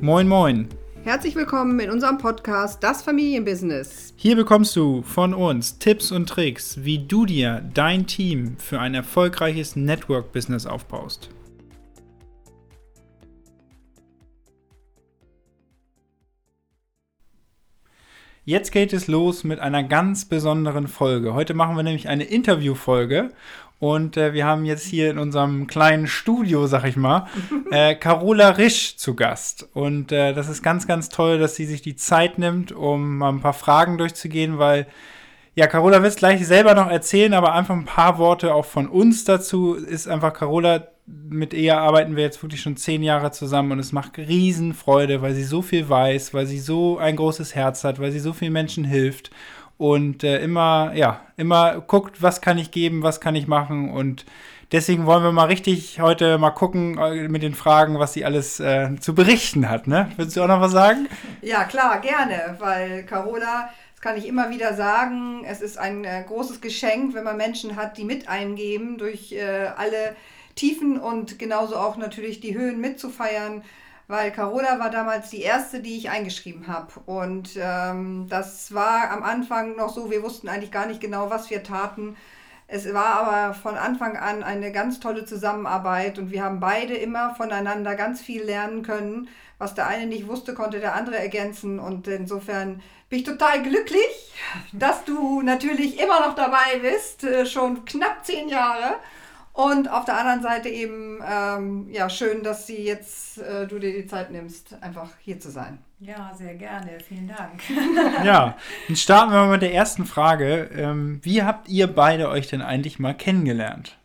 Moin, moin. Herzlich willkommen in unserem Podcast Das Familienbusiness. Hier bekommst du von uns Tipps und Tricks, wie du dir dein Team für ein erfolgreiches Network-Business aufbaust. Jetzt geht es los mit einer ganz besonderen Folge. Heute machen wir nämlich eine Interviewfolge und äh, wir haben jetzt hier in unserem kleinen Studio, sag ich mal, äh, Carola Risch zu Gast. Und äh, das ist ganz, ganz toll, dass sie sich die Zeit nimmt, um mal ein paar Fragen durchzugehen, weil ja, Carola wird es gleich selber noch erzählen, aber einfach ein paar Worte auch von uns dazu. Ist einfach Carola, mit ihr arbeiten wir jetzt wirklich schon zehn Jahre zusammen und es macht Riesenfreude, weil sie so viel weiß, weil sie so ein großes Herz hat, weil sie so vielen Menschen hilft und äh, immer, ja, immer guckt, was kann ich geben, was kann ich machen und deswegen wollen wir mal richtig heute mal gucken äh, mit den Fragen, was sie alles äh, zu berichten hat. Ne? Willst du auch noch was sagen? Ja, klar, gerne, weil Carola das kann ich immer wieder sagen. Es ist ein äh, großes Geschenk, wenn man Menschen hat, die mit eingeben durch äh, alle Tiefen und genauso auch natürlich die Höhen mitzufeiern, weil Carola war damals die erste, die ich eingeschrieben habe. Und ähm, das war am Anfang noch so, wir wussten eigentlich gar nicht genau, was wir taten. Es war aber von Anfang an eine ganz tolle Zusammenarbeit und wir haben beide immer voneinander ganz viel lernen können. Was der eine nicht wusste, konnte der andere ergänzen. Und insofern bin ich total glücklich, dass du natürlich immer noch dabei bist, äh, schon knapp zehn Jahre. Und auf der anderen Seite eben, ähm, ja, schön, dass sie jetzt äh, du dir die Zeit nimmst, einfach hier zu sein. Ja, sehr gerne. Vielen Dank. ja, dann starten wir mal mit der ersten Frage. Ähm, wie habt ihr beide euch denn eigentlich mal kennengelernt?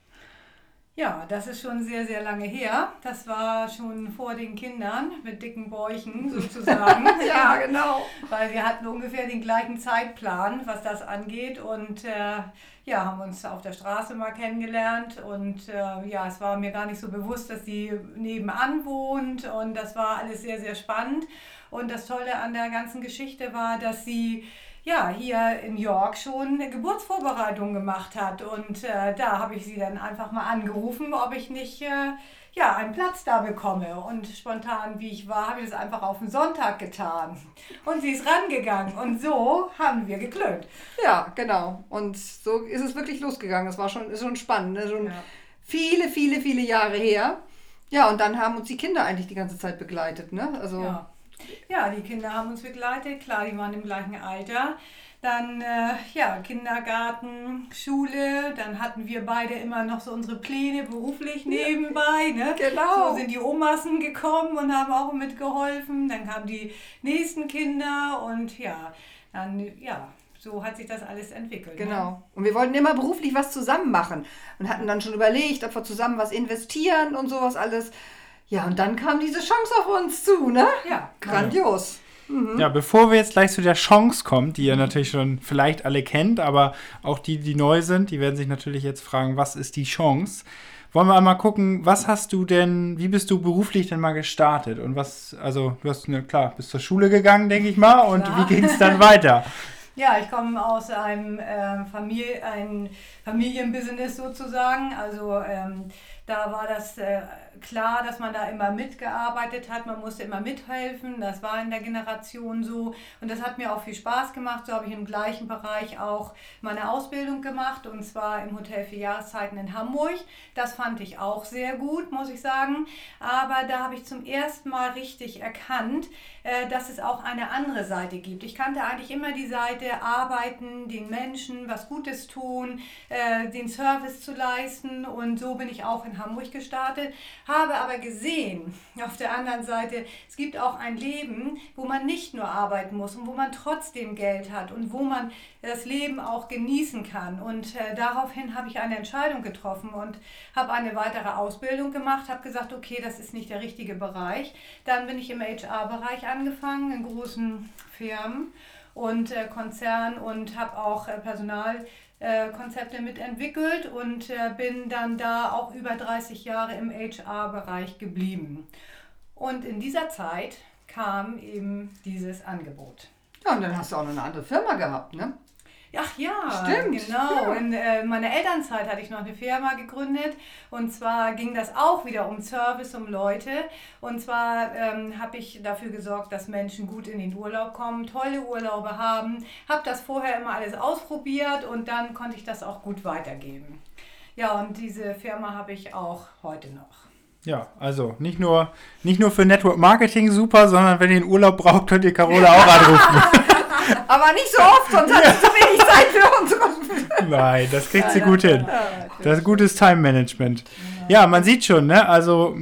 Ja, das ist schon sehr, sehr lange her. Das war schon vor den Kindern mit dicken Bäuchen sozusagen. ja, genau. Weil wir hatten ungefähr den gleichen Zeitplan, was das angeht. Und äh, ja, haben uns auf der Straße mal kennengelernt. Und äh, ja, es war mir gar nicht so bewusst, dass sie nebenan wohnt. Und das war alles sehr, sehr spannend. Und das Tolle an der ganzen Geschichte war, dass sie ja, hier in York schon eine Geburtsvorbereitung gemacht hat. Und äh, da habe ich sie dann einfach mal angerufen, ob ich nicht äh, ja, einen Platz da bekomme. Und spontan, wie ich war, habe ich das einfach auf den Sonntag getan. Und sie ist rangegangen. Und so haben wir geklönt. Ja, genau. Und so ist es wirklich losgegangen. Das war schon, ist schon spannend. Ne? Schon ja. viele, viele, viele Jahre her. Ja, und dann haben uns die Kinder eigentlich die ganze Zeit begleitet. Ne? Also, ja. Ja, die Kinder haben uns begleitet, klar, die waren im gleichen Alter. Dann äh, ja, Kindergarten, Schule, dann hatten wir beide immer noch so unsere Pläne beruflich nebenbei. Ne? Genau. So sind die Omassen gekommen und haben auch mitgeholfen. Dann kamen die nächsten Kinder und ja, dann ja, so hat sich das alles entwickelt. Ne? Genau. Ne? Und wir wollten immer beruflich was zusammen machen und hatten dann schon überlegt, ob wir zusammen was investieren und sowas alles. Ja, und dann kam diese Chance auf uns zu, ne? Ja. Grandios. Mhm. Ja, bevor wir jetzt gleich zu der Chance kommen, die ihr natürlich schon vielleicht alle kennt, aber auch die, die neu sind, die werden sich natürlich jetzt fragen, was ist die Chance? Wollen wir einmal gucken, was hast du denn, wie bist du beruflich denn mal gestartet? Und was, also du hast, ne, klar, bist zur Schule gegangen, denke ich mal, und klar. wie ging es dann weiter? Ja, ich komme aus einem äh, Familie, ein Familienbusiness sozusagen. Also ähm, da war das äh, klar, dass man da immer mitgearbeitet hat, man musste immer mithelfen, das war in der Generation so und das hat mir auch viel Spaß gemacht. So habe ich im gleichen Bereich auch meine Ausbildung gemacht und zwar im Hotel für Jahreszeiten in Hamburg. Das fand ich auch sehr gut, muss ich sagen. Aber da habe ich zum ersten Mal richtig erkannt, äh, dass es auch eine andere Seite gibt. Ich kannte eigentlich immer die Seite arbeiten, den Menschen was Gutes tun, äh, den Service zu leisten und so bin ich auch in Hamburg gestartet habe aber gesehen, auf der anderen Seite, es gibt auch ein Leben, wo man nicht nur arbeiten muss und wo man trotzdem Geld hat und wo man das Leben auch genießen kann. Und äh, daraufhin habe ich eine Entscheidung getroffen und habe eine weitere Ausbildung gemacht, habe gesagt, okay, das ist nicht der richtige Bereich. Dann bin ich im HR-Bereich angefangen, in großen Firmen und äh, Konzernen und habe auch äh, Personal äh, Konzepte mitentwickelt und äh, bin dann da auch über 30 Jahre im HR-Bereich geblieben. Und in dieser Zeit kam eben dieses Angebot. Ja, und dann hast du auch noch eine andere Firma gehabt, ne? Ach ja, Stimmt, genau. ja. In äh, meiner Elternzeit hatte ich noch eine Firma gegründet und zwar ging das auch wieder um Service, um Leute. Und zwar ähm, habe ich dafür gesorgt, dass Menschen gut in den Urlaub kommen, tolle Urlaube haben. Habe das vorher immer alles ausprobiert und dann konnte ich das auch gut weitergeben. Ja, und diese Firma habe ich auch heute noch. Ja, also nicht nur, nicht nur für Network Marketing super, sondern wenn ihr einen Urlaub braucht, könnt ihr Carola auch anrufen. Aber nicht so oft, sonst hat sie zu wenig Zeit für uns. Nein, das kriegt sie gut hin. Das ist gutes Time-Management. Ja, man sieht schon, ne? Also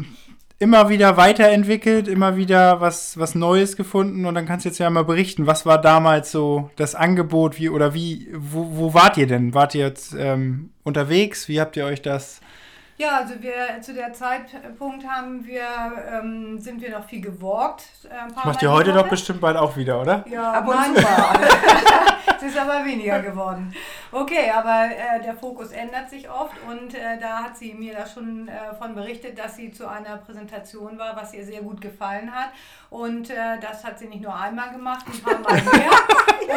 immer wieder weiterentwickelt, immer wieder was, was Neues gefunden und dann kannst du jetzt ja mal berichten, was war damals so das Angebot, wie oder wie, wo, wo wart ihr denn? Wart ihr jetzt ähm, unterwegs? Wie habt ihr euch das? Ja, also wir zu der Zeitpunkt haben wir, ähm, sind wir noch viel gewalkt. Äh, Macht ihr heute doch bestimmt bald auch wieder, oder? Ja, Ab und nein, zu mal. es ist aber weniger geworden. Okay, aber äh, der Fokus ändert sich oft und äh, da hat sie mir da schon äh, von berichtet, dass sie zu einer Präsentation war, was ihr sehr gut gefallen hat. Und äh, das hat sie nicht nur einmal gemacht, ein paar Mal mehr.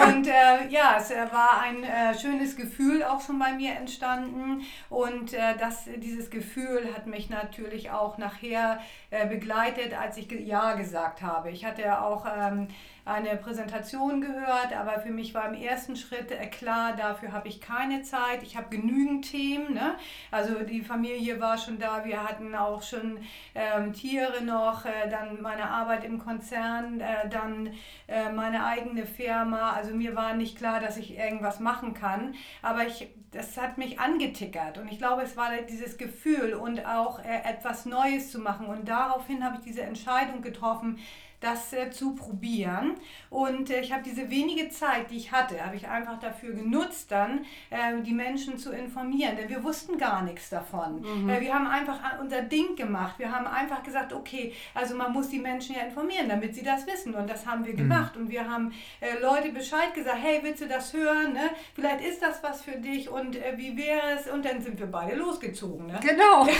Und äh, ja, es äh, war ein äh, schönes Gefühl auch schon bei mir entstanden. Und äh, das, dieses Gefühl hat mich natürlich auch nachher äh, begleitet, als ich Ja gesagt habe. Ich hatte auch ähm, eine Präsentation gehört, aber für mich war im ersten Schritt klar, dafür habe ich keine Zeit. Ich habe genügend Themen. Ne? Also die Familie war schon da, wir hatten auch schon ähm, Tiere noch, dann meine Arbeit im Konzern, äh, dann äh, meine eigene Firma. Also mir war nicht klar, dass ich irgendwas machen kann, aber ich, das hat mich angetickert. Und ich glaube, es war dieses Gefühl und auch äh, etwas Neues zu machen. Und daraufhin habe ich diese Entscheidung getroffen, das äh, zu probieren. Und äh, ich habe diese wenige Zeit, die ich hatte, habe ich einfach dafür genutzt, dann äh, die Menschen zu informieren. Denn wir wussten gar nichts davon. Äh, wir haben einfach an- unser Ding gemacht. Wir haben einfach gesagt, okay, also man muss die Menschen ja informieren, damit sie das wissen. Und das haben wir gemacht. Und wir haben äh, Leute Bescheid gesagt, hey, willst du das hören? Ne? Vielleicht ist das was für dich und äh, wie wäre es? Und dann sind wir beide losgezogen. Ne? Genau.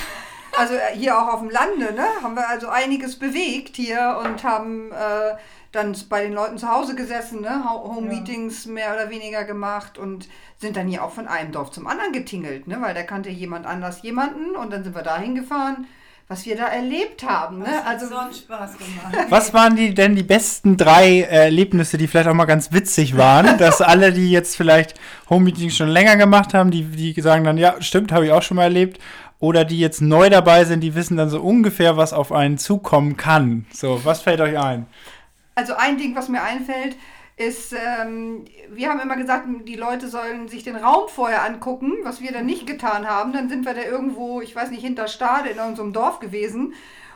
Also äh, hier auch auf dem Lande, ne, haben wir also einiges bewegt hier und haben äh, dann bei den Leuten zu Hause gesessen, ne, Ho- Home-Meetings mehr oder weniger gemacht und sind dann hier auch von einem Dorf zum anderen getingelt, ne, weil da kannte jemand anders jemanden und dann sind wir da hingefahren, was wir da erlebt haben, ne, Das hat also sonst Spaß gemacht. Was waren die denn die besten drei äh, Erlebnisse, die vielleicht auch mal ganz witzig waren, dass alle, die jetzt vielleicht Home-Meetings schon länger gemacht haben, die, die sagen dann, ja, stimmt, habe ich auch schon mal erlebt, oder die jetzt neu dabei sind, die wissen dann so ungefähr, was auf einen zukommen kann. So, was fällt euch ein? Also ein Ding, was mir einfällt, ist, ähm, wir haben immer gesagt, die Leute sollen sich den Raum vorher angucken, was wir dann nicht getan haben. Dann sind wir da irgendwo, ich weiß nicht, hinter Stade in irgendeinem Dorf gewesen.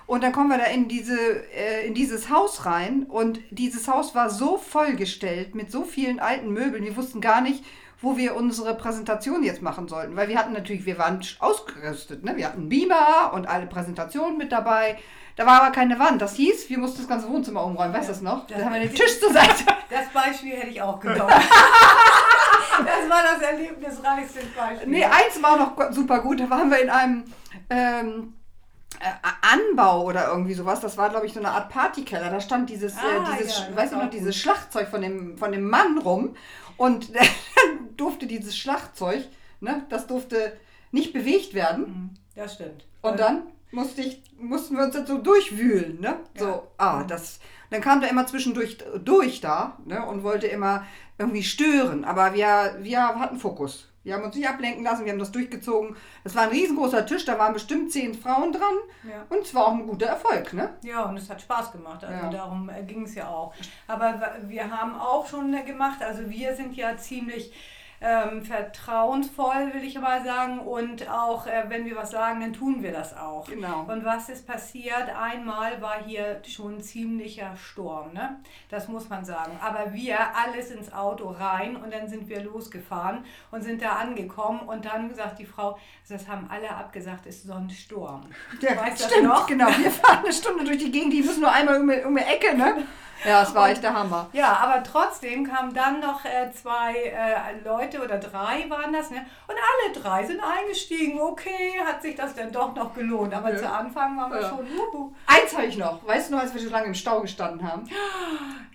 Und dann kommen wir da in, diese, äh, in dieses Haus rein. Und dieses Haus war so vollgestellt mit so vielen alten Möbeln. Wir wussten gar nicht, wo wir unsere Präsentation jetzt machen sollten. Weil wir hatten natürlich, wir waren ausgerüstet. Ne? Wir hatten Beamer und alle Präsentationen mit dabei. Da war aber keine Wand. Das hieß, wir mussten das ganze Wohnzimmer umräumen. Weißt du das noch? Da haben wir den Tisch zur Seite. Das Beispiel hätte ich auch genommen. das war das erlebnisreichste Beispiel. Nee, eins war noch super gut. Da waren wir in einem ähm, äh, Anbau oder irgendwie sowas. Das war, glaube ich, so eine Art Partykeller. Da stand dieses, Ah, äh, dieses ja, ist du noch, dieses. Schlagzeug von dem, von dem Mann rum. Und dann durfte dieses Schlagzeug, ne, das durfte nicht bewegt werden. Mhm, Das stimmt. Und dann musste ich, mussten wir uns so durchwühlen, ne? Ja. So, ah, das. Dann kam der immer zwischendurch durch da, ne? Und wollte immer irgendwie stören. Aber wir, wir hatten Fokus. Wir haben uns nicht ablenken lassen, wir haben das durchgezogen. Das war ein riesengroßer Tisch, da waren bestimmt zehn Frauen dran. Ja. Und es war auch ein guter Erfolg, ne? Ja, und es hat Spaß gemacht. Also Ja. darum ging es ja auch. Aber wir haben auch schon äh, gemacht, also wir sind ja ziemlich ähm, vertrauensvoll, will ich mal sagen. Und auch, äh, wenn wir was sagen, dann tun wir das auch. Genau. Und was ist passiert? Einmal war hier schon ein ziemlicher Sturm, ne? Das muss man sagen. Aber wir alles ins Auto rein und dann sind wir losgefahren und sind da angekommen und dann gesagt die Frau, das haben alle abgesagt, ist so ein Sturm. Ja, Weißt du das stimmt, noch? genau. Wir fahren eine Stunde durch die Gegend, die müssen nur einmal um, um die Ecke, ne? Ja, das war echt der Hammer. Ja, aber trotzdem kamen dann noch äh, zwei äh, Leute oder drei waren das, ne? Und alle drei sind eingestiegen. Okay, hat sich das denn doch noch gelohnt. Aber Ja. zu Anfang waren wir Ja. schon, wuhu. Eins habe ich noch. Weißt du noch, als wir so lange im Stau gestanden haben?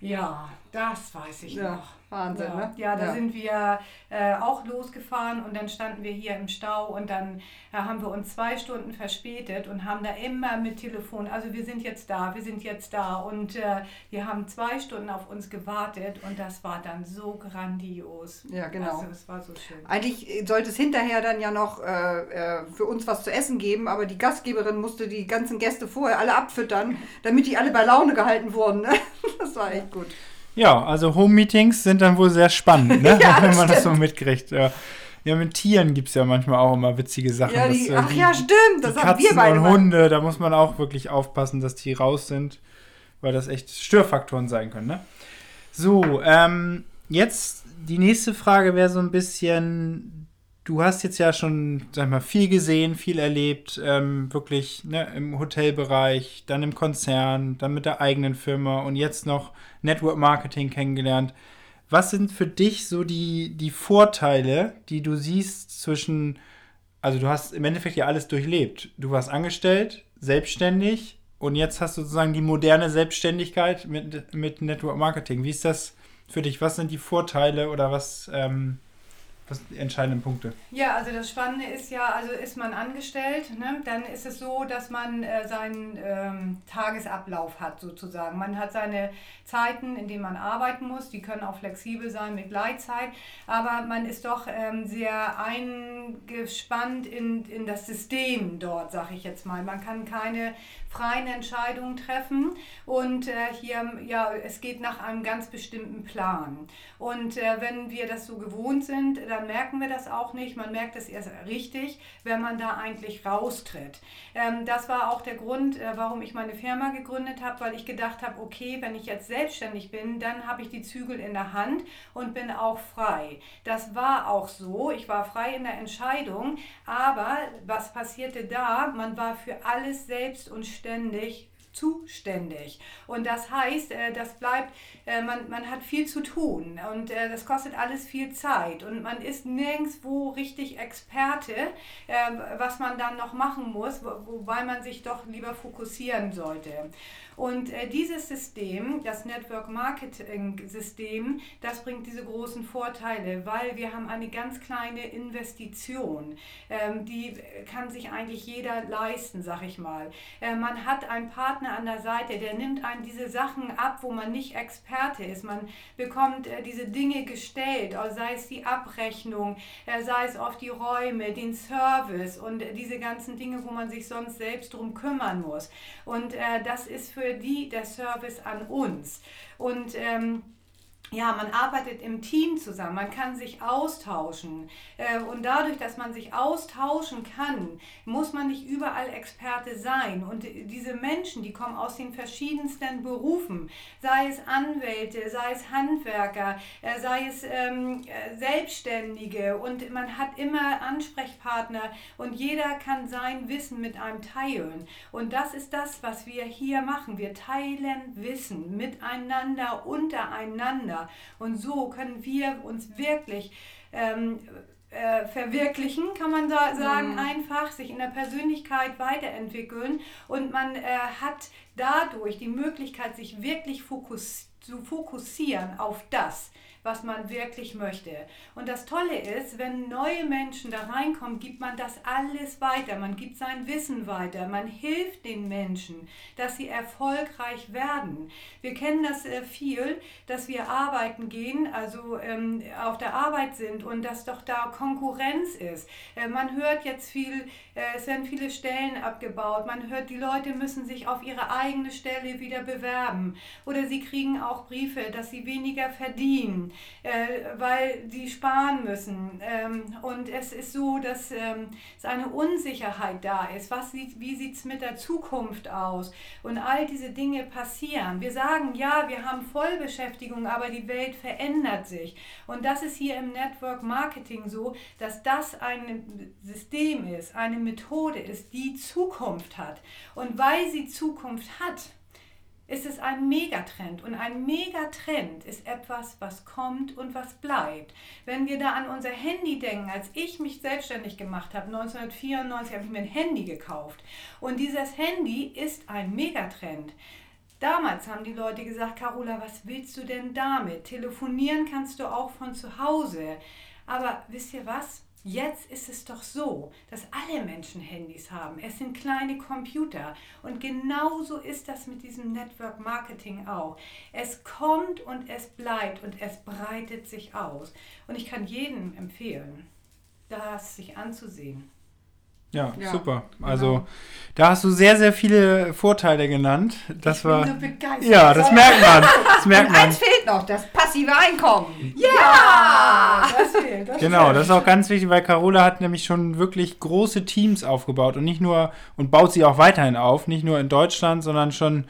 Ja, das weiß ich noch. Wahnsinn, ja. ne? Ja, da sind wir äh, auch losgefahren und dann standen wir hier im Stau und dann äh, haben wir uns zwei Stunden verspätet und haben da immer mit Telefon, also wir sind jetzt da, wir sind jetzt da und äh, wir haben zwei Stunden auf uns gewartet und das war dann so grandios. Ja, genau. Also es war so schön. Eigentlich sollte es hinterher dann ja noch äh, äh, für uns was zu essen geben, aber die Gastgeberin musste die ganzen Gäste vorher alle abfüttern, damit die alle bei Laune gehalten wurden. Ne? Das war echt gut. Ja, also Home-Meetings sind dann wohl sehr spannend, ne? Ja, wenn man das so mitkriegt. Ja. ja, mit Tieren gibt es ja manchmal auch immer witzige Sachen. Ja, die, dass, äh, ach die- ja, stimmt, das haben wir beide und mal. Hunde, da muss man auch wirklich aufpassen, dass die raus sind, weil das echt Störfaktoren sein können. Ne? So, ähm, jetzt die nächste Frage wäre so ein bisschen, du hast jetzt ja schon, sag mal, viel gesehen, viel erlebt, ähm, wirklich ne, im Hotelbereich, dann im Konzern, dann mit der eigenen Firma und jetzt noch Network Marketing kennengelernt. Was sind für dich so die, die Vorteile, die du siehst zwischen also du hast im Endeffekt ja alles durchlebt. Du warst angestellt, selbstständig und jetzt hast du sozusagen die moderne Selbstständigkeit mit, mit Network Marketing. Wie ist das für dich? Was sind die Vorteile oder was, ähm, was sind die entscheidenden Punkte? Ja, also das Spannende ist ja, also ist man angestellt, ne, dann ist es so, dass man äh, seinen ähm, Tagesablauf hat sozusagen. Man hat seine Zeiten, in denen man arbeiten muss, die können auch flexibel sein mit Gleitzeit, aber man ist doch ähm, sehr eingespannt in, in das System dort, sag ich jetzt mal. Man kann keine freien Entscheidungen treffen und äh, hier, ja, es geht nach einem ganz bestimmten Plan. Und äh, wenn wir das so gewohnt sind, dann merken wir das auch nicht. Man merkt es erst richtig, wenn man da eigentlich raustritt. Ähm, das war auch der Grund, äh, warum ich meine Firma gegründet habe, weil ich gedacht habe, okay, wenn ich jetzt selbstständig bin, dann habe ich die Zügel in der Hand und bin auch frei. Das war auch so. Ich war frei in der Entscheidung, aber was passierte da? Man war für alles selbst und ständig ständig zuständig. Und das heißt, äh, das bleibt, äh, man, man hat viel zu tun und äh, das kostet alles viel Zeit und man ist nirgendwo richtig Experte, äh, was man dann noch machen muss, wo, wobei man sich doch lieber fokussieren sollte. Und dieses System, das Network Marketing System, das bringt diese großen Vorteile, weil wir haben eine ganz kleine Investition. Ähm, die kann sich eigentlich jeder leisten, sag ich mal. Man hat einen Partner an der Seite, der nimmt einem diese Sachen ab, wo man nicht Experte ist. Man bekommt äh, diese Dinge gestellt, also sei es die Abrechnung, äh, sei es auf die Räume, den Service und äh, diese ganzen Dinge, wo man sich sonst selbst drum kümmern muss. Und äh, das ist für die der Service an uns. Und ähm, ja, man arbeitet im Team zusammen, man kann sich austauschen. Äh, Und dadurch, dass man sich austauschen kann, muss man nicht überall Experte sein. Und diese Menschen, die kommen aus den verschiedensten Berufen, sei es Anwälte, sei es Handwerker, äh, sei es ähm, äh, Selbstständige. Und man hat immer Ansprechpartner und jeder kann sein Wissen mit einem teilen. Und das ist das, was wir hier machen. Wir teilen Wissen miteinander, untereinander. Und so können wir uns wirklich ähm, äh, verwirklichen, kann man da sagen, Mhm. einfach sich in der Persönlichkeit weiterentwickeln und man äh, hat dadurch die Möglichkeit, sich wirklich fokus zu fokussieren auf das, was man wirklich möchte. Und das Tolle ist, wenn neue Menschen da reinkommen, gibt man das alles weiter. Man gibt sein Wissen weiter. Man hilft den Menschen, dass sie erfolgreich werden. Wir kennen das äh, viel, dass wir arbeiten gehen, also ähm, auf der Arbeit sind und dass doch da Konkurrenz ist. Äh, man hört jetzt viel, äh, es werden viele Stellen abgebaut. Man hört, die Leute müssen sich auf ihre eigene Stelle wieder bewerben. Oder sie kriegen auch Briefe, dass sie weniger verdienen äh, weil die sparen müssen. Ähm, und es ist so, dass ähm, es eine Unsicherheit da ist. Was sieht, wie sieht es mit der Zukunft aus? Und all diese Dinge passieren. Wir sagen, ja, wir haben Vollbeschäftigung, aber die Welt verändert sich. Und das ist hier im Network Marketing so, dass das ein System ist, eine Methode ist, die Zukunft hat. Und weil sie Zukunft hat, ist es ein Megatrend. Und ein Megatrend ist etwas, was kommt und was bleibt. Wenn wir da an unser Handy denken, als ich mich selbstständig gemacht habe, 1994 habe ich mir ein Handy gekauft. Und dieses Handy ist ein Megatrend. Damals haben die Leute gesagt, Carola, was willst du denn damit? Telefonieren kannst du auch von zu Hause. Aber wisst ihr was? Jetzt ist es doch so, dass alle Menschen Handys haben. Es sind kleine Computer. Und genauso ist das mit diesem Network Marketing auch. Es kommt und es bleibt und es breitet sich aus. Und ich kann jedem empfehlen, das sich anzusehen. Ja, Ja, super. genau. Also da hast du sehr, sehr viele Vorteile genannt. Das ich war. bin so begeistert. Ja, das merkt man. Das merkt Und man. eins fehlt noch, das passive Einkommen. Ja, das fehlt. Das Genau, stimmt. das ist auch ganz wichtig, weil Carola hat nämlich schon wirklich große Teams aufgebaut und nicht nur und baut sie auch weiterhin auf, nicht nur in Deutschland, sondern schon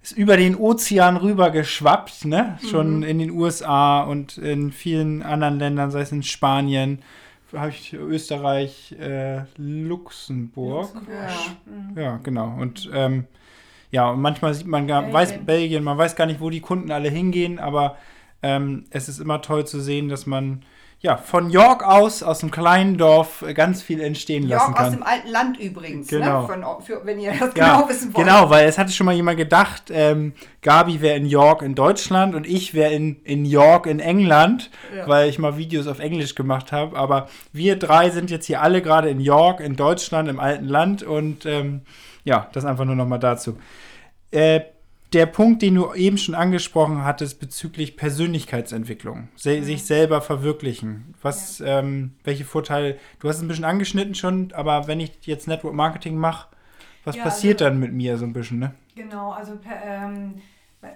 ist über den Ozean rüber geschwappt, ne? Schon in den USA und in vielen anderen Ländern, sei es in Spanien, habe ich Österreich, äh, Luxemburg. Ja. Ja, genau. Und ähm, ja, und manchmal sieht man gar, Belgien. weiß Belgien, man weiß gar nicht, wo die Kunden alle hingehen, aber ähm, es ist immer toll zu sehen, dass man ja von York aus, aus einem kleinen Dorf, äh, ganz viel entstehen lassen York aus kann. dem alten Land übrigens, Genau. ne? Von, für, wenn ihr das Ja, genau wissen wollt. genau, weil es hatte schon mal jemand gedacht, ähm, Gabi wäre in York in Deutschland und ich wäre in, in York in England, Ja. weil ich mal Videos auf Englisch gemacht habe. Aber wir drei sind jetzt hier alle gerade in York, in Deutschland, im alten Land und ähm, ja, das einfach nur noch mal dazu. Äh, der Punkt, den du eben schon angesprochen hattest bezüglich Persönlichkeitsentwicklung, se sich selber verwirklichen. Was, ähm, welche Vorteile? Du hast es ein bisschen angeschnitten schon, aber wenn ich jetzt Network Marketing mache, was Ja, passiert also- dann mit mir so ein bisschen, ne? Genau, also per, ähm,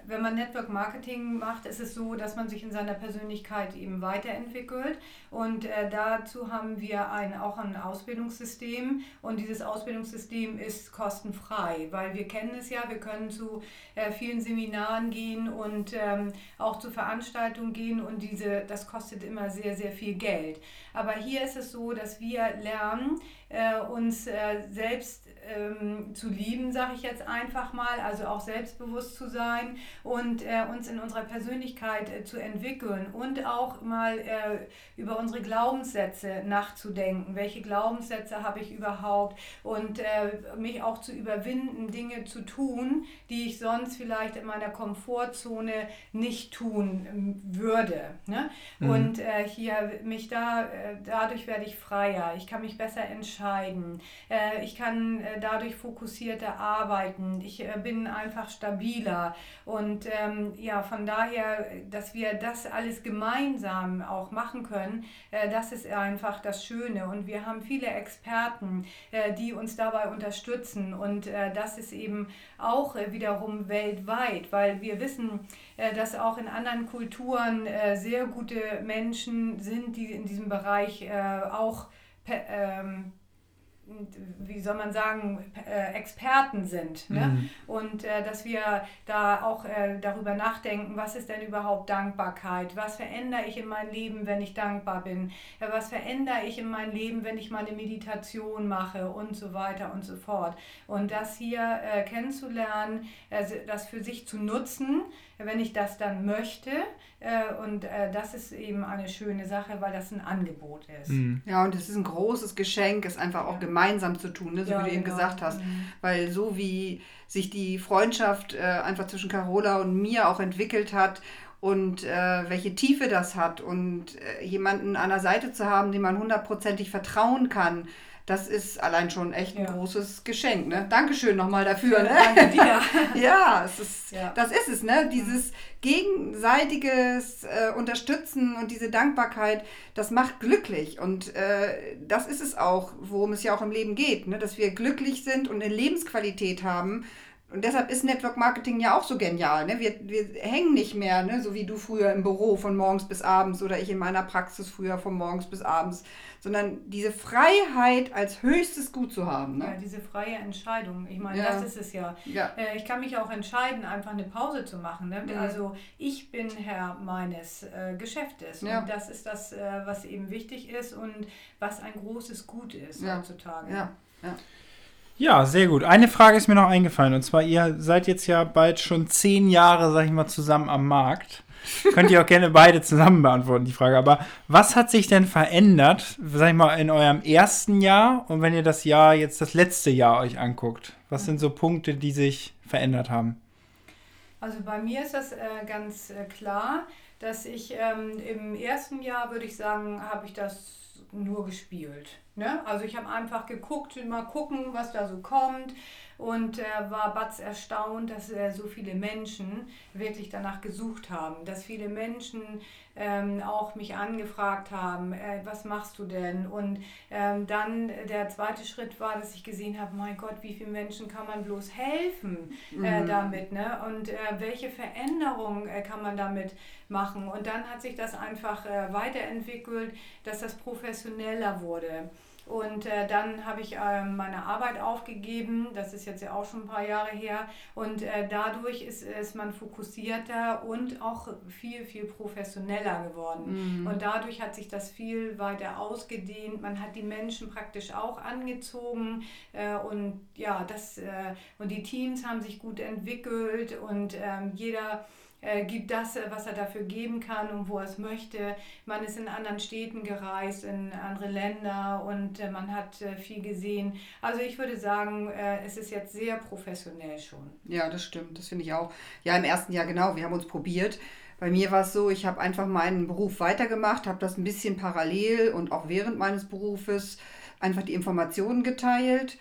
wenn man Network Marketing macht, ist es so, dass man sich in seiner Persönlichkeit eben weiterentwickelt. Und äh, dazu haben wir ein, auch ein Ausbildungssystem. Und dieses Ausbildungssystem ist kostenfrei, weil wir kennen es ja, wir können zu äh, vielen Seminaren gehen und ähm, auch zu Veranstaltungen gehen. Und diese, das kostet immer sehr, sehr viel Geld. Aber hier ist es so, dass wir lernen, äh, uns äh, selbst ähm, zu lieben, sage ich jetzt einfach mal, also auch selbstbewusst zu sein und äh, uns in unserer Persönlichkeit äh, zu entwickeln und auch mal äh, über unsere Glaubenssätze nachzudenken. Welche Glaubenssätze habe ich überhaupt und äh, mich auch zu überwinden, Dinge zu tun, die ich sonst vielleicht in meiner Komfortzone nicht tun ähm, würde. Ne? Und äh, hier mich da, äh, dadurch werde ich freier, ich kann mich besser entscheiden, ich kann dadurch fokussierter arbeiten, ich äh, bin einfach stabiler. Und ähm, ja, von daher, dass wir das alles gemeinsam auch machen können, äh, das ist einfach das Schöne. Und wir haben viele Experten, äh, die uns dabei unterstützen. Und äh, das ist eben auch äh, wiederum weltweit, weil wir wissen, äh, dass auch in anderen Kulturen äh, sehr gute Menschen sind, die in diesem Bereich äh, auch ähm, wie soll man sagen, äh, Experten sind. Ne? Mhm. Und äh, dass wir da auch äh, darüber nachdenken, was ist denn überhaupt Dankbarkeit? Was verändere ich in meinem Leben, wenn ich dankbar bin? Äh, was verändere ich in meinem Leben, wenn ich meine Meditation mache und so weiter und so fort. Und das hier äh, kennenzulernen, äh, das für sich zu nutzen, wenn ich das dann möchte. Äh, und äh, das ist eben eine schöne Sache, weil das ein Angebot ist. Mhm. Ja, und es ist ein großes Geschenk, es einfach auch Ja. Gemeinsam zu tun, ne? so Ja, wie du eben genau. gesagt hast. Mhm. Weil so wie sich die Freundschaft äh, einfach zwischen Carola und mir auch entwickelt hat und äh, welche Tiefe das hat und äh, jemanden an der Seite zu haben, dem man hundertprozentig vertrauen kann, das ist allein schon echt ein Ja. großes Geschenk. Ne? Dankeschön nochmal dafür. Ne? Danke dir. Ja, es ist, Ja. das ist es, ne? Dieses gegenseitiges äh, Unterstützen und diese Dankbarkeit, das macht glücklich. Und äh, das ist es auch, worum es ja auch im Leben geht, ne? Dass wir glücklich sind und eine Lebensqualität haben. Und deshalb ist Network Marketing ja auch so genial. Ne? Wir, wir hängen nicht mehr, ne? so wie du früher im Büro von morgens bis abends oder ich in meiner Praxis früher von morgens bis abends, sondern diese Freiheit als höchstes Gut zu haben. Ja, Ne? diese freie Entscheidung. Ich meine, Ja. das ist es ja. Ja. Äh, Ich kann mich auch entscheiden, einfach eine Pause zu machen. Ne? Mhm. Also ich bin Herr meines äh, Geschäftes. Ja. Und das ist das, äh, was eben wichtig ist und was ein großes Gut ist Ja. heutzutage. Ja. Ja. Sehr gut. Eine Frage ist mir noch eingefallen. Und zwar, ihr seid jetzt ja bald schon zehn Jahre, sag ich mal, zusammen am Markt. Könnt ihr auch gerne beide zusammen beantworten, die Frage. Aber was hat sich denn verändert, sag ich mal, in eurem ersten Jahr und wenn ihr das Jahr jetzt das letzte Jahr euch anguckt? Was sind so Punkte, die sich verändert haben? Also bei mir ist das äh, ganz äh, klar, dass ich ähm, im ersten Jahr, würde ich sagen, habe ich das nur gespielt. Ne? Also ich habe einfach geguckt, mal gucken, was da so kommt und äh, war Batz erstaunt, dass äh, so viele Menschen wirklich danach gesucht haben, dass viele Menschen ähm, auch mich angefragt haben, äh, was machst du denn? Und ähm, dann der zweite Schritt war, dass ich gesehen habe, mein Gott, wie vielen Menschen kann man bloß helfen äh, mhm. damit? Ne? Und äh, welche Veränderung äh, kann man damit machen? Und dann hat sich das einfach weiterentwickelt, dass das professioneller wurde. Und äh, dann habe ich äh, meine Arbeit aufgegeben, das ist jetzt ja auch schon ein paar Jahre her. Und äh, dadurch ist, ist man fokussierter und auch viel, viel professioneller geworden. Mhm. Und dadurch hat sich das viel weiter ausgedehnt. Man hat die Menschen praktisch auch angezogen. Äh, und ja, das, äh, und die Teams haben sich gut entwickelt und ähm, jeder äh, gibt das, äh, was er dafür geben kann und wo er es möchte. Man ist in anderen Städten gereist, in andere Länder und äh, man hat äh, viel gesehen. Also ich würde sagen, äh, es ist jetzt sehr professionell schon. Ja, das stimmt, das finde ich auch. Ja, im ersten Jahr genau, wir haben uns probiert. Bei mir war es so, ich habe einfach meinen Beruf weitergemacht, habe das ein bisschen parallel und auch während meines Berufes einfach die Informationen geteilt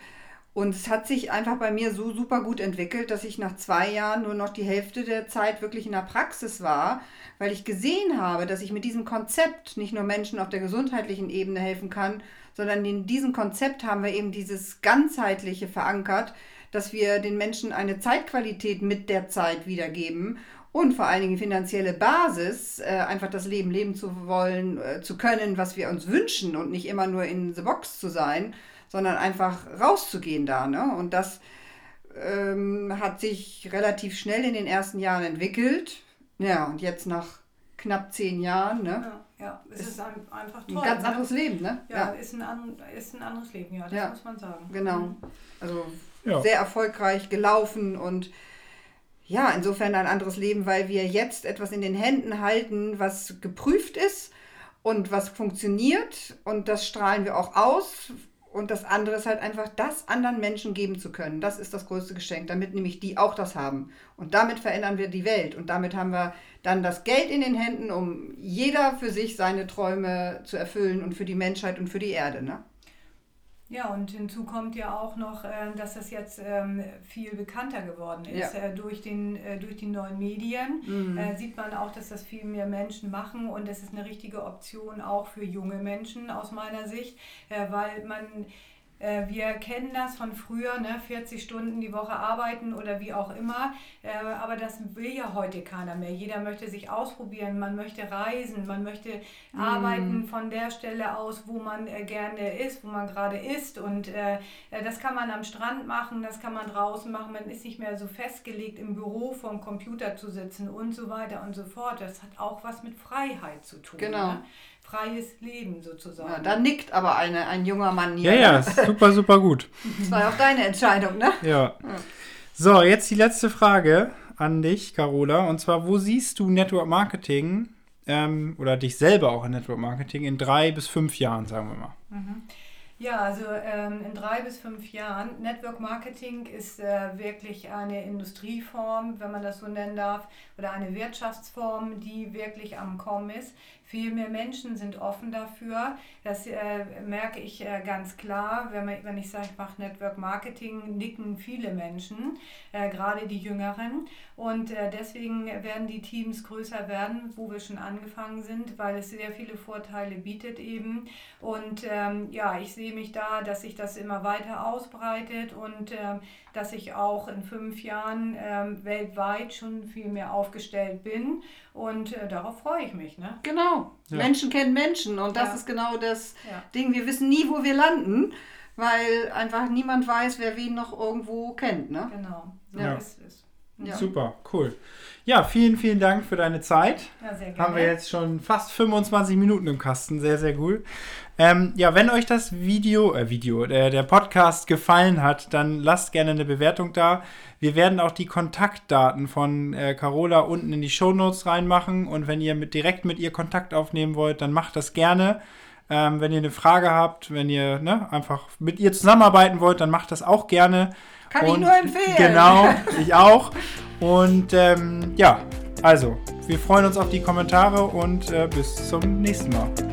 und es hat sich einfach bei mir so super gut entwickelt, dass ich nach zwei Jahren nur noch die Hälfte der Zeit wirklich in der Praxis war, weil ich gesehen habe, dass ich mit diesem Konzept nicht nur Menschen auf der gesundheitlichen Ebene helfen kann, sondern in diesem Konzept haben wir eben dieses ganzheitliche verankert, dass wir den Menschen eine Zeitqualität mit der Zeit wiedergeben und vor allen Dingen finanzielle Basis, äh, einfach das Leben leben zu wollen, äh, zu können, was wir uns wünschen und nicht immer nur in the box zu sein sondern einfach rauszugehen da. Ne? Und das ähm, hat sich relativ schnell in den ersten Jahren entwickelt. Ja, und jetzt nach knapp zehn Jahren, ne? Ja, ja es ist, ist ein, einfach toll. Ein ganz ne? anderes Leben, ne? Ja, ja, Ist, ein an, ist ein anderes Leben, ja, das ja. muss man sagen. Genau. Mhm. Also ja. sehr erfolgreich gelaufen und ja, insofern ein anderes Leben, weil wir jetzt etwas in den Händen halten, was geprüft ist und was funktioniert und das strahlen wir auch aus, und das andere ist halt einfach, das anderen Menschen geben zu können. Das ist das größte Geschenk, damit nämlich die auch das haben. Und damit verändern wir die Welt. Und damit haben wir dann das Geld in den Händen, um jeder für sich seine Träume zu erfüllen und für die Menschheit und für die Erde. Ne? Ja, und hinzu kommt ja auch noch, äh, dass das jetzt ähm, viel bekannter geworden ist. Ja. Äh, durch, den, äh, durch die neuen Medien mhm. sieht man auch, dass das viel mehr Menschen machen und das ist eine richtige Option auch für junge Menschen aus meiner Sicht, weil man äh, wir kennen das von früher, ne? 40 Stunden die Woche arbeiten oder wie auch immer. Äh, aber das will ja heute keiner mehr. Jeder möchte sich ausprobieren, man möchte reisen, man möchte mm. arbeiten von der Stelle aus, wo man äh, gerne ist, wo man gerade ist. Und das kann man am Strand machen, das kann man draußen machen. Man ist nicht mehr so festgelegt, im Büro vorm Computer zu sitzen und so weiter und so fort. Das hat auch was mit Freiheit zu tun. Genau. Ne? Freies Leben sozusagen. Ja, da nickt aber eine, ein junger Mann hier. Ja, ja, super, super gut. Das war ja auch deine Entscheidung, ne? Ja. So, jetzt die letzte Frage an dich, Carola. Und zwar, wo siehst du Network Marketing ähm, oder dich selber auch in Network Marketing in drei bis fünf Jahren, sagen wir mal? Mhm. Ja, also ähm, in drei bis fünf Jahren. Network Marketing ist äh, wirklich eine Industrieform, wenn man das so nennen darf, oder eine Wirtschaftsform, die wirklich am Kommen ist. Viel mehr Menschen sind offen dafür. Das äh, merke ich äh, ganz klar. Wenn, man, wenn ich sage, ich mache Network Marketing, nicken viele Menschen, äh, gerade die Jüngeren. Und äh, deswegen werden die Teams größer werden, wo wir schon angefangen sind, weil es sehr viele Vorteile bietet eben. Und ähm, ja, ich sehe mich da, dass sich das immer weiter ausbreitet und ähm, dass ich auch in fünf Jahren ähm, weltweit schon viel mehr aufgestellt bin. Und äh, darauf freue ich mich. Ne? Genau. Ja. Menschen kennen Menschen. Und das ja. ist genau das ja. Ding. Wir wissen nie, wo wir landen, weil einfach niemand weiß, wer wen noch irgendwo kennt. Ne? Genau. So ja. ist es. Ja. Super, cool. Ja, vielen, vielen Dank für deine Zeit. Ja, sehr gerne. Haben wir jetzt schon fast 25 Minuten im Kasten. Sehr, sehr cool. Ähm, ja, wenn euch das Video, äh, Video, der, der Podcast gefallen hat, dann lasst gerne eine Bewertung da. Wir werden auch die Kontaktdaten von äh, Carola unten in die Shownotes reinmachen. Und wenn ihr mit, direkt mit ihr Kontakt aufnehmen wollt, dann macht das gerne. Ähm, wenn ihr eine Frage habt, wenn ihr ne, einfach mit ihr zusammenarbeiten wollt, dann macht das auch gerne. Kann ich nur empfehlen. Genau, ich auch. Und ähm, ja, also, wir freuen uns auf die Kommentare und äh, bis zum nächsten Mal.